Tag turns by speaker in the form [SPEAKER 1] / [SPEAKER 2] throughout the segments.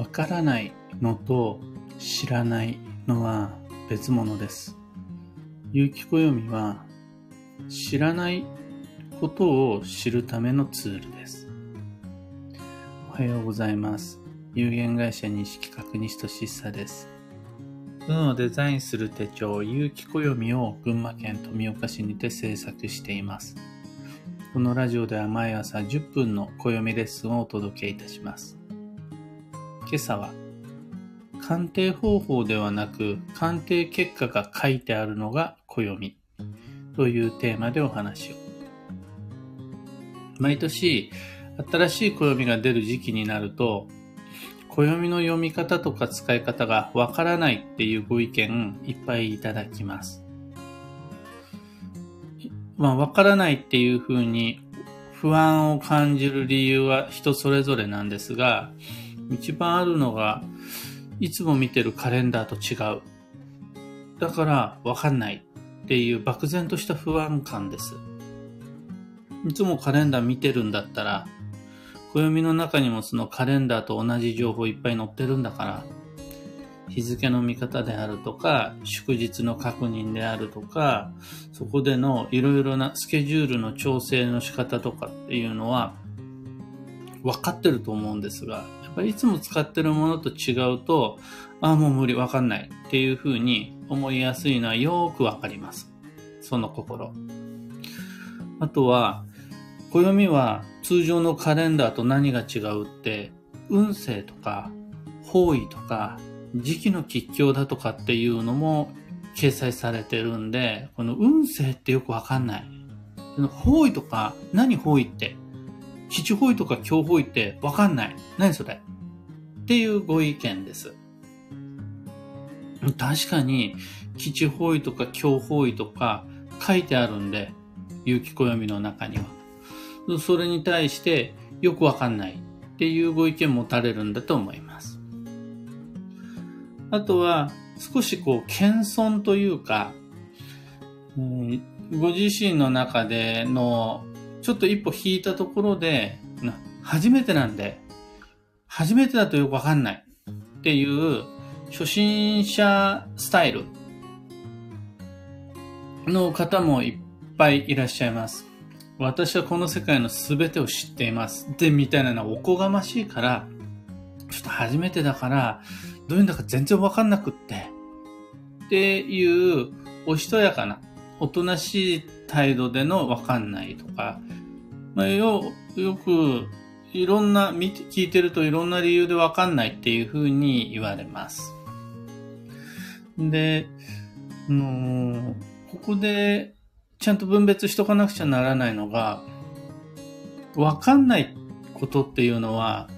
[SPEAKER 1] わからないのと知らないのは別物です。有機暦は知らないことを知るためのツールです。おはようございます。有限会社西企画西俊久です。運をデザインする手帳、有機暦を群馬県富岡市にて制作しています。このラジオでは毎朝10分の暦レッスンをお届けいたします。今朝は、鑑定方法ではなく、鑑定結果が書いてあるのが暦というテーマでお話を。毎年、新しい暦が出る時期になると、暦の読み方とか使い方がわからないっていうご意見いっぱいいただきます。まあ、わからないっていうふうに不安を感じる理由は人それぞれなんですが、一番あるのが、いつも見てるカレンダーと違う。だからわかんないっていう漠然とした不安感です。いつもカレンダー見てるんだったら、暦の中にもそのカレンダーと同じ情報いっぱい載ってるんだから、日付の見方であるとか、祝日の確認であるとか、そこでのいろいろなスケジュールの調整の仕方とかっていうのは、分かってると思うんですが、いつも使ってるものと違うと、ああ、もう無理、分かんないっていうふうに思いやすいのはよくわかります。その心。あとは、暦は通常のカレンダーと何が違うって、運勢とか、方位とか、時期の吉凶だとかっていうのも掲載されてるんで、この運勢ってよくわかんない。方位とか、何方位って吉方位とか強方位ってわかんない。何それ？っていうご意見です。確かに、吉方位とか強方位とか書いてあるんで、有機暦の中には。それに対してよくわかんないっていうご意見持たれるんだと思います。あとは、少しこう、謙遜というか、うんご自身の中での、ちょっと一歩引いたところで、初めてなんで、初めてだとよくわかんないっていう、初心者スタイルの方もいっぱいいらっしゃいます。私はこの世界の全てを知っています。で、みたいなのはおこがましいから、ちょっと初めてだから、どういうんだか全然わかんなくって、っていう、おしとやかな、おとなしい態度でのわかんないとか、まあ、よ、よく、いろんな、聞いてるといろんな理由でわかんないっていうふうに言われます。で、あのここで、ちゃんと分別しとかなくちゃならないのが、わかんないことっていうのは、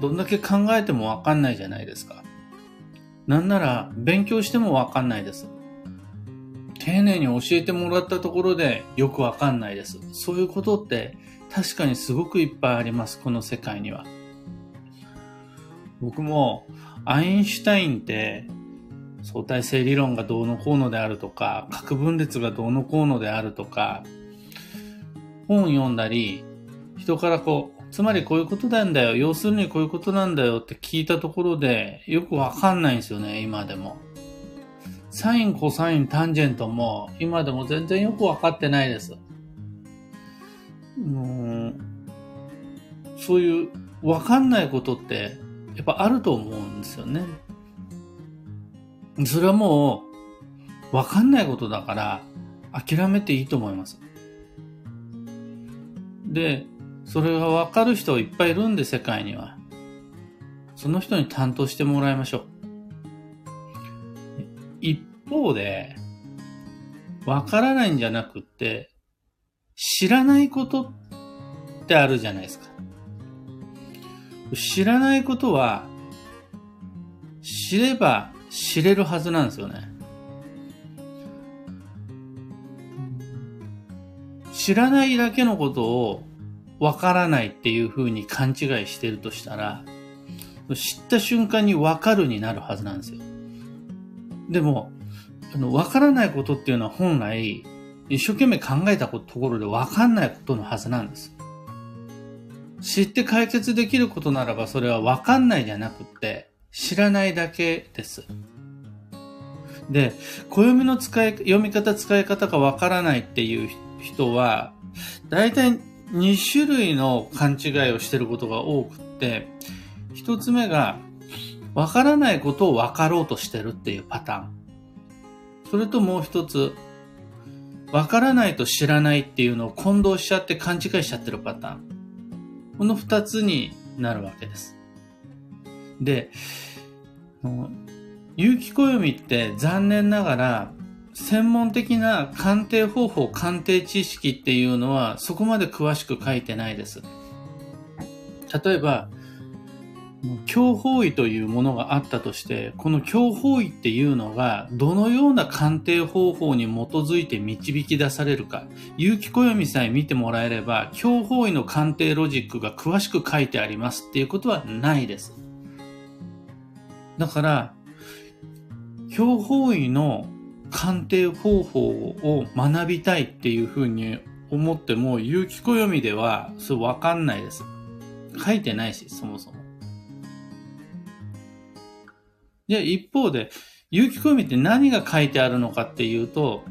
[SPEAKER 1] どんだけ考えてもわかんないじゃないですか。なんなら、勉強してもわかんないです。丁寧に教えてもらったところでよくわかんないです。そういうことって確かにすごくいっぱいあります、この世界には。僕も、アインシュタインって、相対性理論がどうのこうのであるとか、核分裂がどうのこうのであるとか、本読んだり、人からこう、つまりこういうことなんだよ、要するにこういうことなんだよって聞いたところで、よくわかんないんですよね、今でも。サイン、コサイン、タンジェントも、今でも全然よくわかってないです。もう、そういう、わかんないことって、やっぱあると思うんですよね。それはもう、わかんないことだから、諦めていいと思います。で、それがわかる人いっぱいいるんで、世界には。その人に担当してもらいましょう。方で、わからないんじゃなくって、知らないことってあるじゃないですか。知らないことは、知れば知れるはずなんですよね。知らないだけのことをわからないっていうふうに勘違いしてるとしたら、知った瞬間にわかるになるはずなんですよ。でも、あの、わからないことっていうのは本来、一生懸命考えたところでわかんないことのはずなんです。知って解決できることならばそれはわかんないじゃなくて知らないだけです。で、暦の使い、読み方使い方がわからないっていう人は、大体2種類の勘違いをしてることが多くって、一つ目が、わからないことを分かろうとしてるっていうパターン。それともう一つ、わからないと知らないっていうのを混同しちゃって勘違いしちゃってるパターン。この二つになるわけです。で、有機暦って残念ながら専門的な鑑定方法、鑑定知識っていうのはそこまで詳しく書いてないです。例えば、強法医というものがあったとして、この強法医っていうのが、どのような鑑定方法に基づいて導き出されるか、有機暦さえ見てもらえれば、強法医の鑑定ロジックが詳しく書いてありますっていうことはないです。だから、強法医の鑑定方法を学びたいっていうふうに思っても、有機暦では、それわかんないです。書いてないし、そもそも。で、一方で、有機暦って何が書いてあるのかっていうと、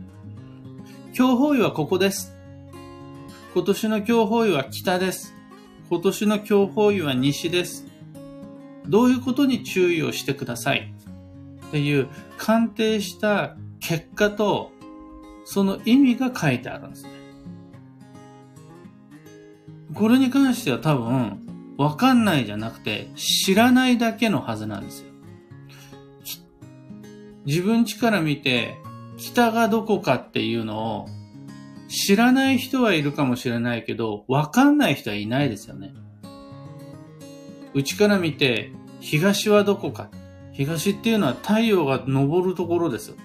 [SPEAKER 1] 強法医はここです。今年の強法医は北です。今年の強法医は西です。どういうことに注意をしてくださいっていう鑑定した結果とその意味が書いてあるんですね。これに関しては多分わかんないじゃなくて知らないだけのはずなんですよ。自分家から見て、北がどこかっていうのを知らない人はいるかもしれないけど、わかんない人はいないですよね。うちから見て、東はどこか。東っていうのは太陽が昇るところです。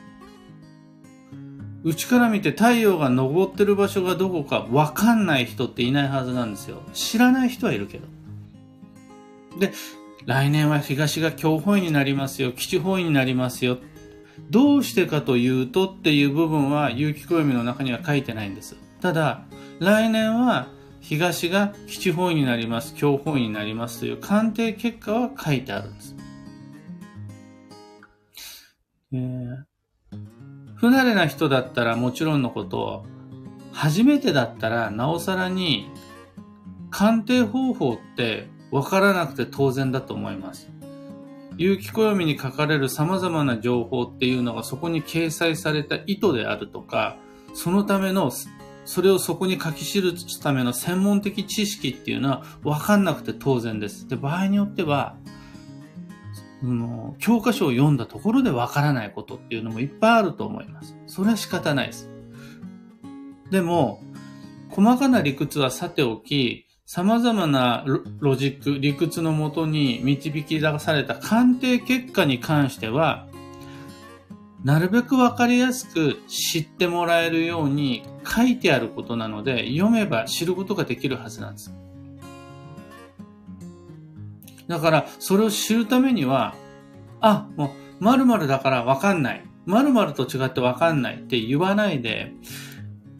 [SPEAKER 1] うちから見て太陽が昇ってる場所がどこかわかんない人っていないはずなんですよ。知らない人はいるけど。で、来年は東が強方位になりますよ。基地方位になりますよ。どうしてかというとっていう部分は有機暦の中には書いてないんです。ただ、来年は東が基地方位になります、強方位になりますという鑑定結果は書いてあるんです。えー、不慣れな人だったらもちろんのこと、初めてだったらなおさらに鑑定方法ってわからなくて当然だと思います。有機暦に書かれる様々な情報っていうのがそこに掲載された意図であるとか、そのための、それをそこに書き記すための専門的知識っていうのは分かんなくて当然です。で、場合によっては、その教科書を読んだところで分からないことっていうのもいっぱいあると思います。それは仕方ないです。でも、細かな理屈はさておき、様々なロジック、理屈のもとに導き出された鑑定結果に関しては、なるべくわかりやすく知ってもらえるように書いてあることなので、読めば知ることができるはずなんです。だから、それを知るためには、あ、もう、〇〇だからわかんない。〇〇と違ってわかんないって言わないで、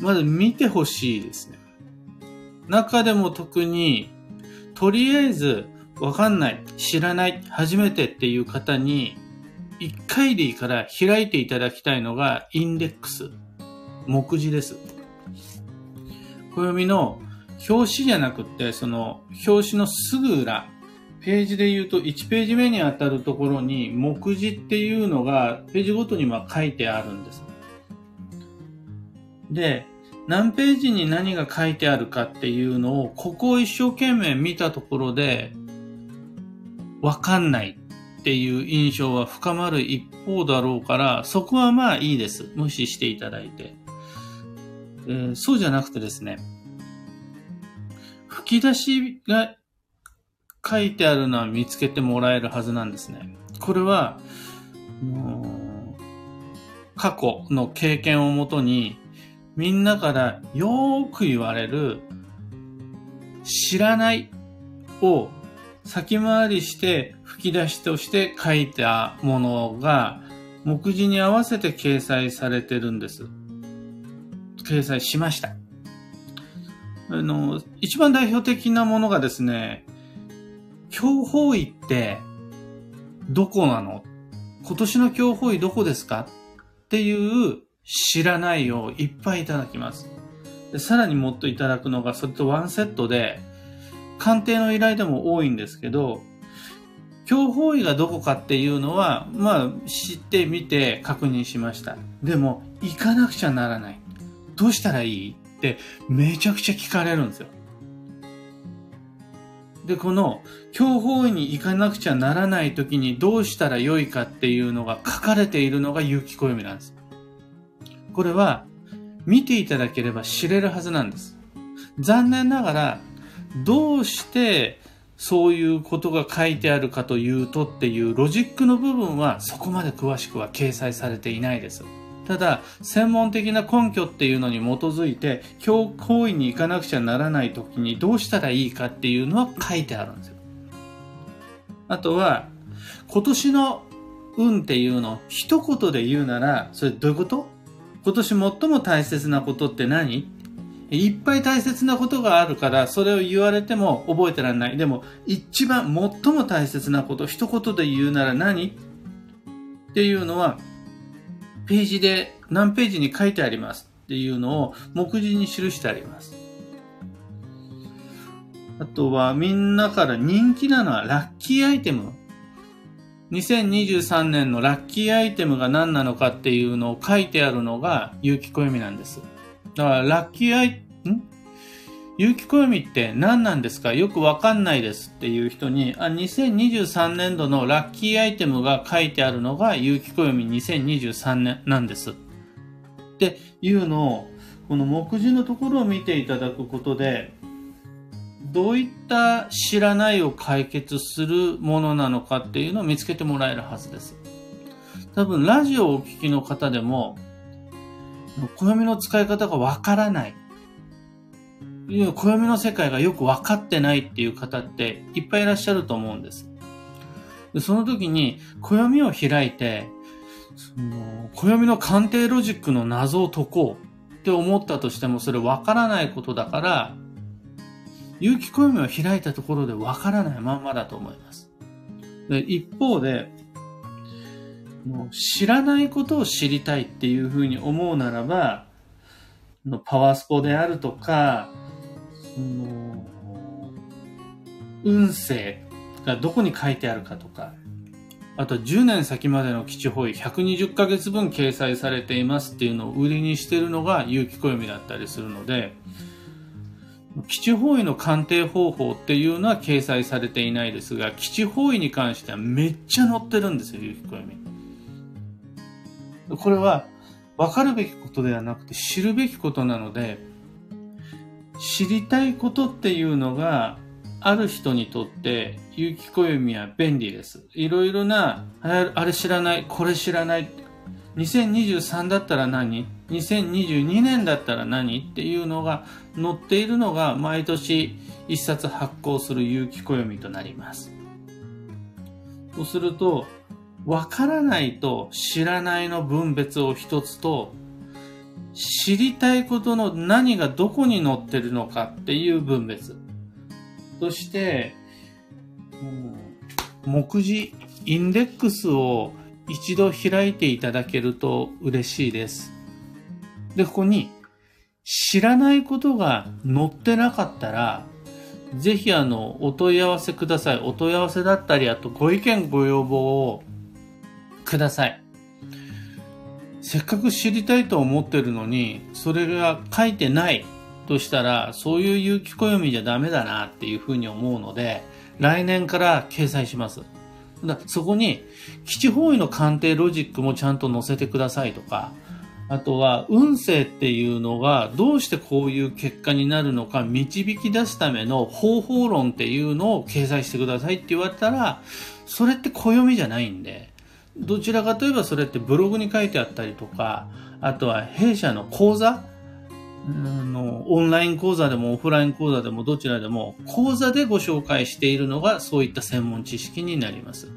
[SPEAKER 1] まず見てほしいですね。中でも特に、とりあえず、わかんない、知らない、初めてっていう方に、一回でいいから開いていただきたいのが、インデックス。目次です。暦の表紙じゃなくて、その表紙のすぐ裏、ページで言うと1ページ目にあたるところに目次っていうのがページごとにま書いてあるんです。で、何ページに何が書いてあるかっていうのを、ここを一生懸命見たところで、わかんないっていう印象は深まる一方だろうから、そこはまあいいです。無視していただいて。えー、そうじゃなくてですね、吹き出しが書いてあるのは見つけてもらえるはずなんですね。これは、過去の経験をもとにみんなからよーく言われる知らないを先回りして吹き出しとして書いたものが目次に合わせて掲載されてるんです。掲載しました。あの、一番代表的なものがですね、強法医ってどこなの？今年の強法医どこですか？っていう知らないをいっぱいいただきます。でさらにもっといただくのが、それとワンセットで、鑑定の依頼でも多いんですけど、強法医がどこかっていうのは、まあ、知ってみて確認しました。でも、行かなくちゃならない。どうしたらいいってめちゃくちゃ聞かれるんですよ。で、この、強法医に行かなくちゃならない時にどうしたらよいかっていうのが書かれているのが有機暦なんです。これは、見ていただければ知れるはずなんです。残念ながら、どうしてそういうことが書いてあるかというとっていうロジックの部分はそこまで詳しくは掲載されていないです。ただ、専門的な根拠っていうのに基づいて、教行為に行かなくちゃならない時にどうしたらいいかっていうのは書いてあるんですよ。あとは、今年の運っていうのを一言で言うなら、それどういうこと？今年最も大切なことって何？いっぱい大切なことがあるから、それを言われても覚えてらんない。でも、一番最も大切なこと、一言で言うなら何？っていうのは、ページで何ページに書いてありますっていうのを目次に記してあります。あとはみんなから人気なのはラッキーアイテム。2023年のラッキーアイテムが何なのかっていうのを書いてあるのが有機暦なんです。だからラッキーアイ有機暦って何なんですか？よくわかんないですっていう人に、あ、2023年度のラッキーアイテムが書いてあるのが有機暦2023年なんです。っていうのを、この目次のところを見ていただくことで、どういった知らないを解決するものなのかっていうのを見つけてもらえるはずです。多分、ラジオをお聞きの方でも、暦の使い方がわからない。いう暦の世界がよく分かってないっていう方っていっぱいいらっしゃると思うんです。でその時に暦を開いて、その暦の鑑定ロジックの謎を解こうって思ったとしてもそれ分からないことだから、有機暦を開いたところで分からないまんまだと思います。で一方で、もう知らないことを知りたいっていうふうに思うならば、のパワースポであるとか、その、運勢がどこに書いてあるかとか、あと10年先までの基地方位120ヶ月分掲載されていますっていうのを売りにしてるのが有機暦だったりするので、基地方位の鑑定方法っていうのは掲載されていないですが、基地方位に関してはめっちゃ載ってるんですよ、有機暦。これは分かるべきことではなくて知るべきことなので、知りたいことっていうのがある人にとって有機暦は便利です。いろいろな、あれ知らない、これ知らない。2023だったら何 ?2022 年だったら何っていうのが載っているのが毎年一冊発行する有機暦となります。そうすると、わからないと知らないの分別を一つと知りたいことの何がどこに載ってるのかっていう分別。そして、目次、インデックスを一度開いていただけると嬉しいです。で、ここに知らないことが載ってなかったら、ぜひあの、お問い合わせください。お問い合わせだったり、あとご意見ご要望をください。せっかく知りたいと思ってるのに、それが書いてないとしたら、そういう有機暦じゃダメだなっていうふうに思うので、来年から掲載します。だそこに、基地方位の鑑定ロジックもちゃんと載せてくださいとか、あとは、運勢っていうのがどうしてこういう結果になるのか導き出すための方法論っていうのを掲載してくださいって言われたら、それって暦じゃないんで、どちらかといえばそれってブログに書いてあったりとか、あとは弊社の講座のオンライン講座でもオフライン講座でもどちらでも講座でご紹介しているのがそういった専門知識になります。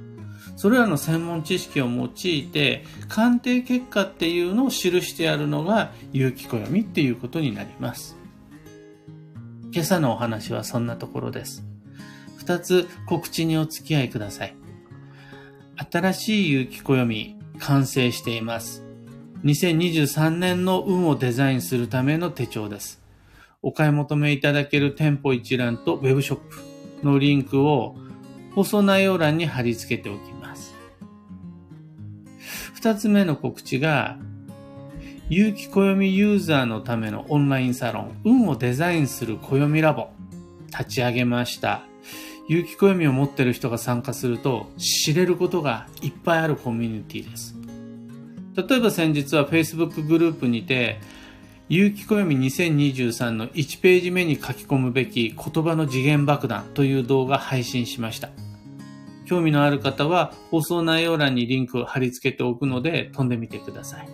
[SPEAKER 1] それらの専門知識を用いて鑑定結果っていうのを記してあるのが有機暦っていうことになります。今朝のお話はそんなところです。二つ告知にお付き合いください。新しい有機暦完成しています。2023年の運をデザインするための手帳です。お買い求めいただける店舗一覧とウェブショップのリンクを放送内容欄に貼り付けておきます。二つ目の告知が、有機暦ユーザーのためのオンラインサロン、運をデザインする暦ラボ、立ち上げました。有機暦を持ってる人が参加すると知れることがいっぱいあるコミュニティです。例えば先日は Facebook グループにて、有機暦2023の1ページ目に書き込むべき言葉の次元爆弾という動画配信しました。興味のある方は放送内容欄にリンクを貼り付けておくので飛んでみてください。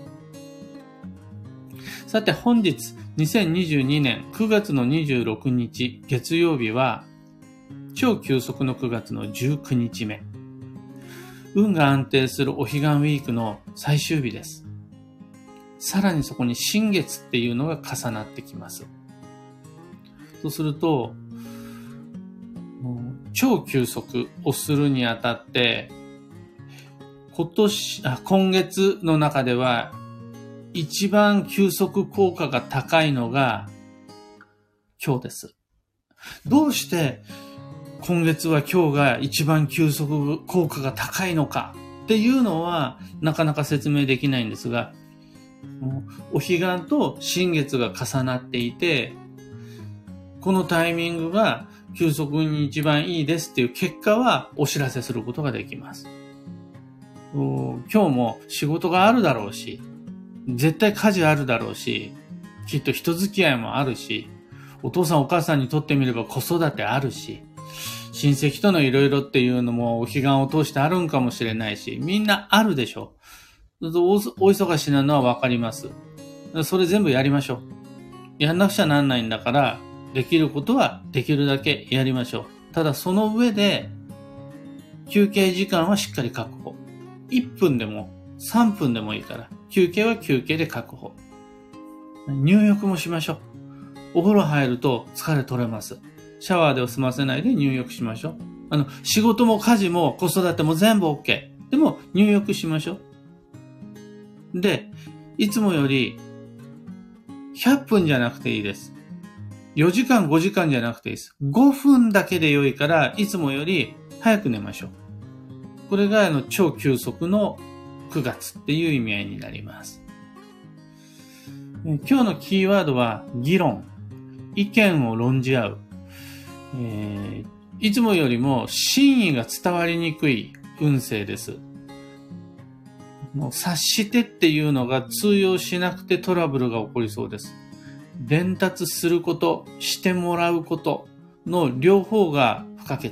[SPEAKER 1] さて本日2022年9月の26日月曜日は超急速の9月の19日目。運が安定するお彼岸ウィークの最終日です。さらにそこに新月っていうのが重なってきます。そうすると、超急速をするにあたって、今年、あ、今月の中では一番急速効果が高いのが今日です。どうして今月は今日が一番急速効果が高いのかっていうのはなかなか説明できないんですが、お彼岸と新月が重なっていて、このタイミングが急速に一番いいですっていう結果はお知らせすることができます。今日も仕事があるだろうし、絶対家事あるだろうし、きっと人付き合いもあるし、お父さんお母さんにとってみれば子育てあるし、親戚とのいろいろっていうのもお彼岸を通してあるんかもしれないし、みんなあるでしょ。お忙しなのはわかります。それ全部やりましょう。やんなくちゃなんないんだから、できることはできるだけやりましょう。ただその上で、休憩時間はしっかり確保。1分でも3分でもいいから、休憩は休憩で確保。入浴もしましょう。お風呂入ると疲れ取れます。シャワーで済ませないで入浴しましょう。あの、仕事も家事も子育ても全部 OK。でも入浴しましょう。で、いつもより100分じゃなくていいです。4時間5時間じゃなくていいです。5分だけで良いから、いつもより早く寝ましょう。これがあの超急速の9月っていう意味合いになります。今日のキーワードは議論。意見を論じ合う。えー、いつもよりも真意が伝わりにくい運勢です。もう察してっていうのが通用しなくてトラブルが起こりそうです。伝達すること、してもらうことの両方が不可欠。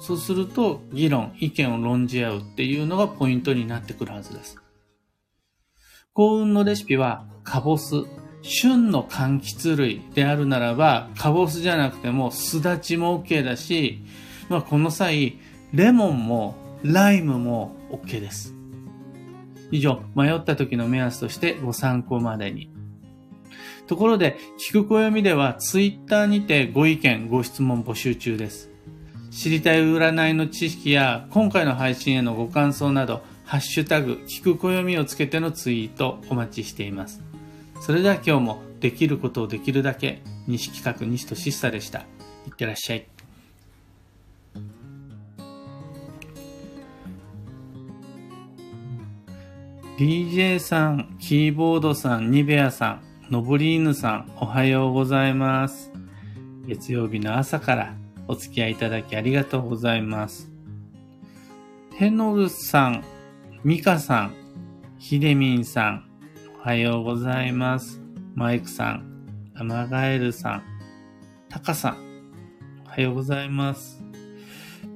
[SPEAKER 1] そうすると議論、意見を論じ合うっていうのがポイントになってくるはずです。幸運のレシピはカボス、旬の柑橘類であるならば、カボスじゃなくても、すだちも OK だし、まあ、この際、レモンもライムも OK です。以上、迷った時の目安としてご参考までに。ところで、聞く暦では Twitter にてご意見、ご質問募集中です。知りたい占いの知識や今回の配信へのご感想など、ハッシュタグ、聞く暦をつけてのツイートお待ちしています。それでは今日もできることをできるだけ西企画西しさでした。いってらっしゃい。DJ さん、キーボードさん、ニベアさん、ノブリーヌさん、おはようございます。月曜日の朝からお付き合いいただきありがとうございます。ヘノルさん、ミカさん、ヒデミンさん、おはようございます。マイクさん、アマガエルさん、タカさん、おはようございます。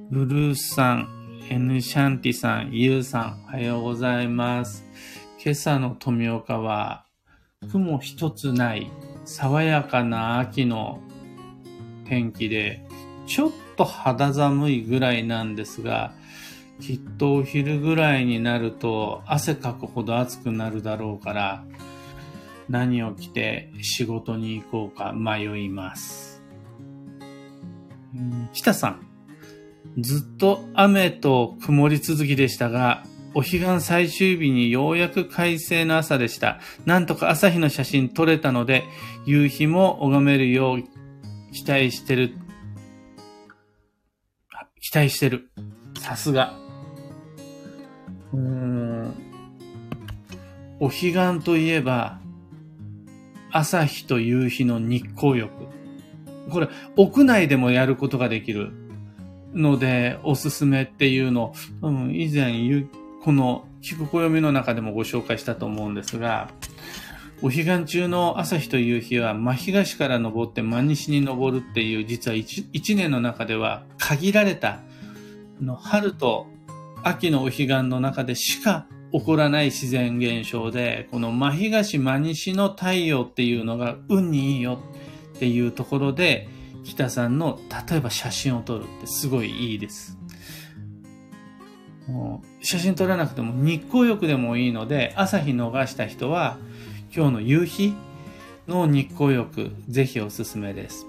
[SPEAKER 1] ブルースさん、エヌシャンティさん、ユウさん、おはようございます。今朝の富岡は、雲一つない爽やかな秋の天気で、ちょっと肌寒いぐらいなんですが、きっとお昼ぐらいになると汗かくほど暑くなるだろうから、何を着て仕事に行こうか迷います。北さん。ずっと雨と曇り続きでしたが、お彼岸最終日にようやく快晴の朝でした。なんとか朝日の写真撮れたので、夕日も拝めるよう期待してる。期待してる。さすが。うん。お彼岸といえば、朝日と夕日の日光浴。これ、屋内でもやることができるので、おすすめっていうのを、うん、以前、この、聞く暦の中でもご紹介したと思うんですが、お彼岸中の朝日と夕日は真東から昇って真西に昇るっていう、実は一一年の中では限られた、の春と秋のお彼岸の中でしか起こらない自然現象で、この真東真西の太陽っていうのが運にいいよっていうところで、北さんの例えば写真を撮るってすごいいいです。もう写真撮らなくても日光浴でもいいので、朝日逃した人は今日の夕日の日光浴、ぜひおすすめです。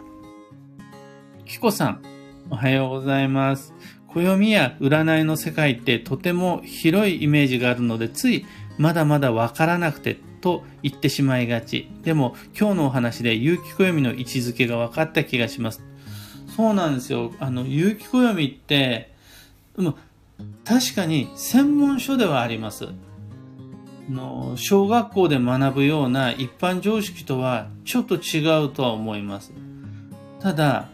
[SPEAKER 1] キコさん、おはようございます。暦や占いの世界ってとても広いイメージがあるので、ついまだまだわからなくてと言ってしまいがち。でも今日のお話で有機暦の位置づけが分かった気がします。そうなんですよ。あの、有機暦って、確かに専門書ではあります。の小学校で学ぶような一般常識とはちょっと違うとは思います。ただ、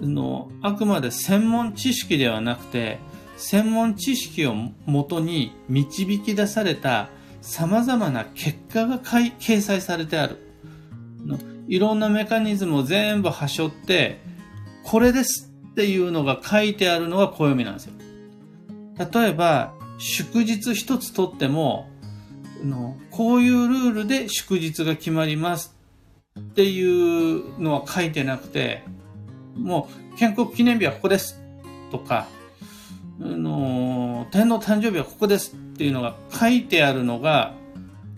[SPEAKER 1] のあくまで専門知識ではなくて、専門知識をもとに導き出された様々な結果が掲載されてある。いろんなメカニズムを全部はしょって、これですっていうのが書いてあるのが暦なんですよ。例えば、祝日一つとっても、のこういうルールで祝日が決まりますっていうのは書いてなくて、もう建国記念日はここですとか、あの天皇誕生日はここですっていうのが書いてあるのが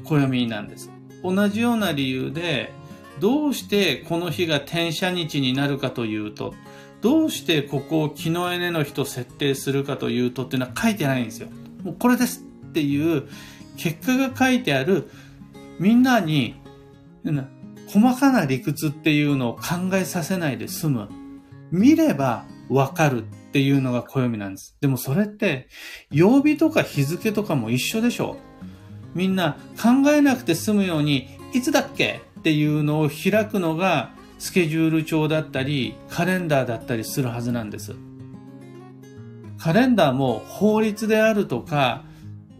[SPEAKER 1] 暦なんです。同じような理由で、どうしてこの日が転写日になるかというと、どうしてここを木のエネの日と設定するかというとっていうのは書いてないんですよ。もうこれですっていう結果が書いてあるみんなに細かな理屈っていうのを考えさせないで済む。見ればわかるっていうのが暦なんです。でもそれって、曜日とか日付とかも一緒でしょみんな考えなくて済むように、いつだっけっていうのを開くのがスケジュール帳だったり、カレンダーだったりするはずなんです。カレンダーも法律であるとか、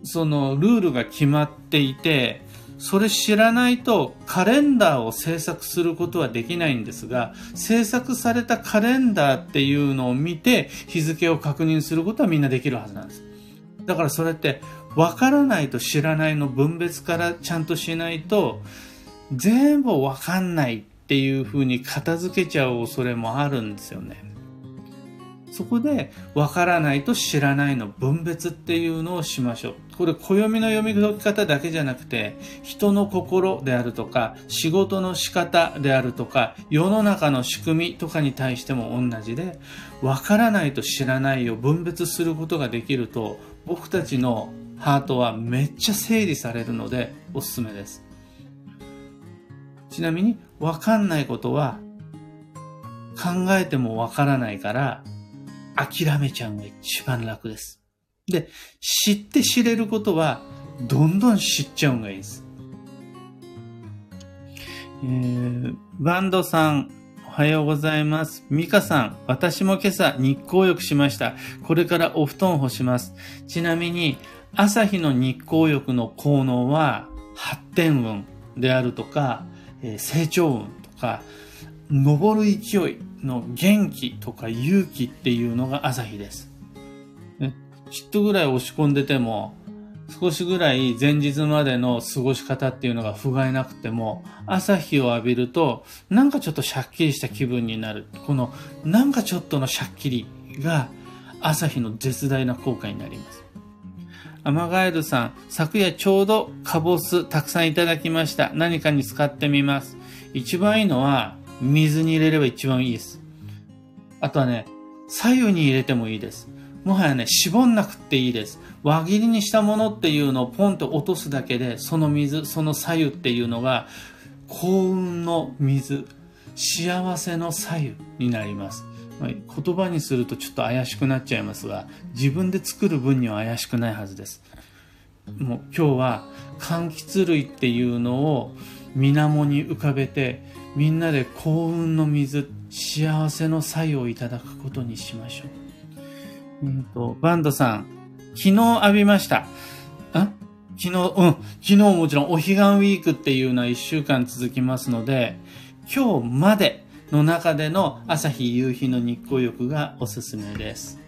[SPEAKER 1] そのルールが決まっていて、それ知らないとカレンダーを制作することはできないんですが、制作されたカレンダーっていうのを見て日付を確認することはみんなできるはずなんです。だからそれって分からないと知らないの分別からちゃんとしないと全部分かんないっていうふうに片付けちゃう恐れもあるんですよね。そこで、わからないと知らないの分別っていうのをしましょう。これ、暦の読み解き方だけじゃなくて、人の心であるとか、仕事の仕方であるとか、世の中の仕組みとかに対しても同じで、わからないと知らないを分別することができると、僕たちのハートはめっちゃ整理されるので、おすすめです。ちなみに、わかんないことは、考えてもわからないから、諦めちゃうのが一番楽です。で、知って知れることは、どんどん知っちゃうのがいいです。えー、バンドさん、おはようございます。ミカさん、私も今朝日光浴しました。これからお布団を干します。ちなみに、朝日の日光浴の効能は、発展運であるとか、えー、成長運とか、登る勢いの元気とか勇気っていうのが朝日です。ね、ちっとぐらい押し込んでても、少しぐらい前日までの過ごし方っていうのが不甲斐なくても、朝日を浴びると、なんかちょっとシャッキリした気分になる。この、なんかちょっとのシャッキリが、朝日の絶大な効果になります。アマガエルさん、昨夜ちょうどカボスたくさんいただきました。何かに使ってみます。一番いいのは、水に入れれば一番いいです。あとはね、左右に入れてもいいです。もはやね、絞んなくていいです。輪切りにしたものっていうのをポンと落とすだけで、その水、その左右っていうのが、幸運の水、幸せの左右になります。言葉にするとちょっと怪しくなっちゃいますが、自分で作る分には怪しくないはずです。もう今日は柑橘類っていうのを水面に浮かべて、みんなで幸運の水、幸せの左右をいただくことにしましょう。うんと、バンドさん、昨日浴びました。あ？昨日、うん、昨日もちろんお彼岸ウィークっていうのは一週間続きますので、今日までの中での朝日夕日の日光浴がおすすめです。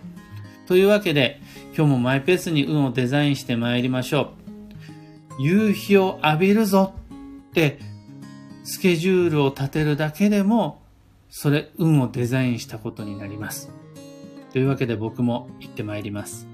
[SPEAKER 1] というわけで、今日もマイペースに運をデザインして参りましょう。夕日を浴びるぞってスケジュールを立てるだけでも、それ、運をデザインしたことになります。というわけで僕も行ってまいります。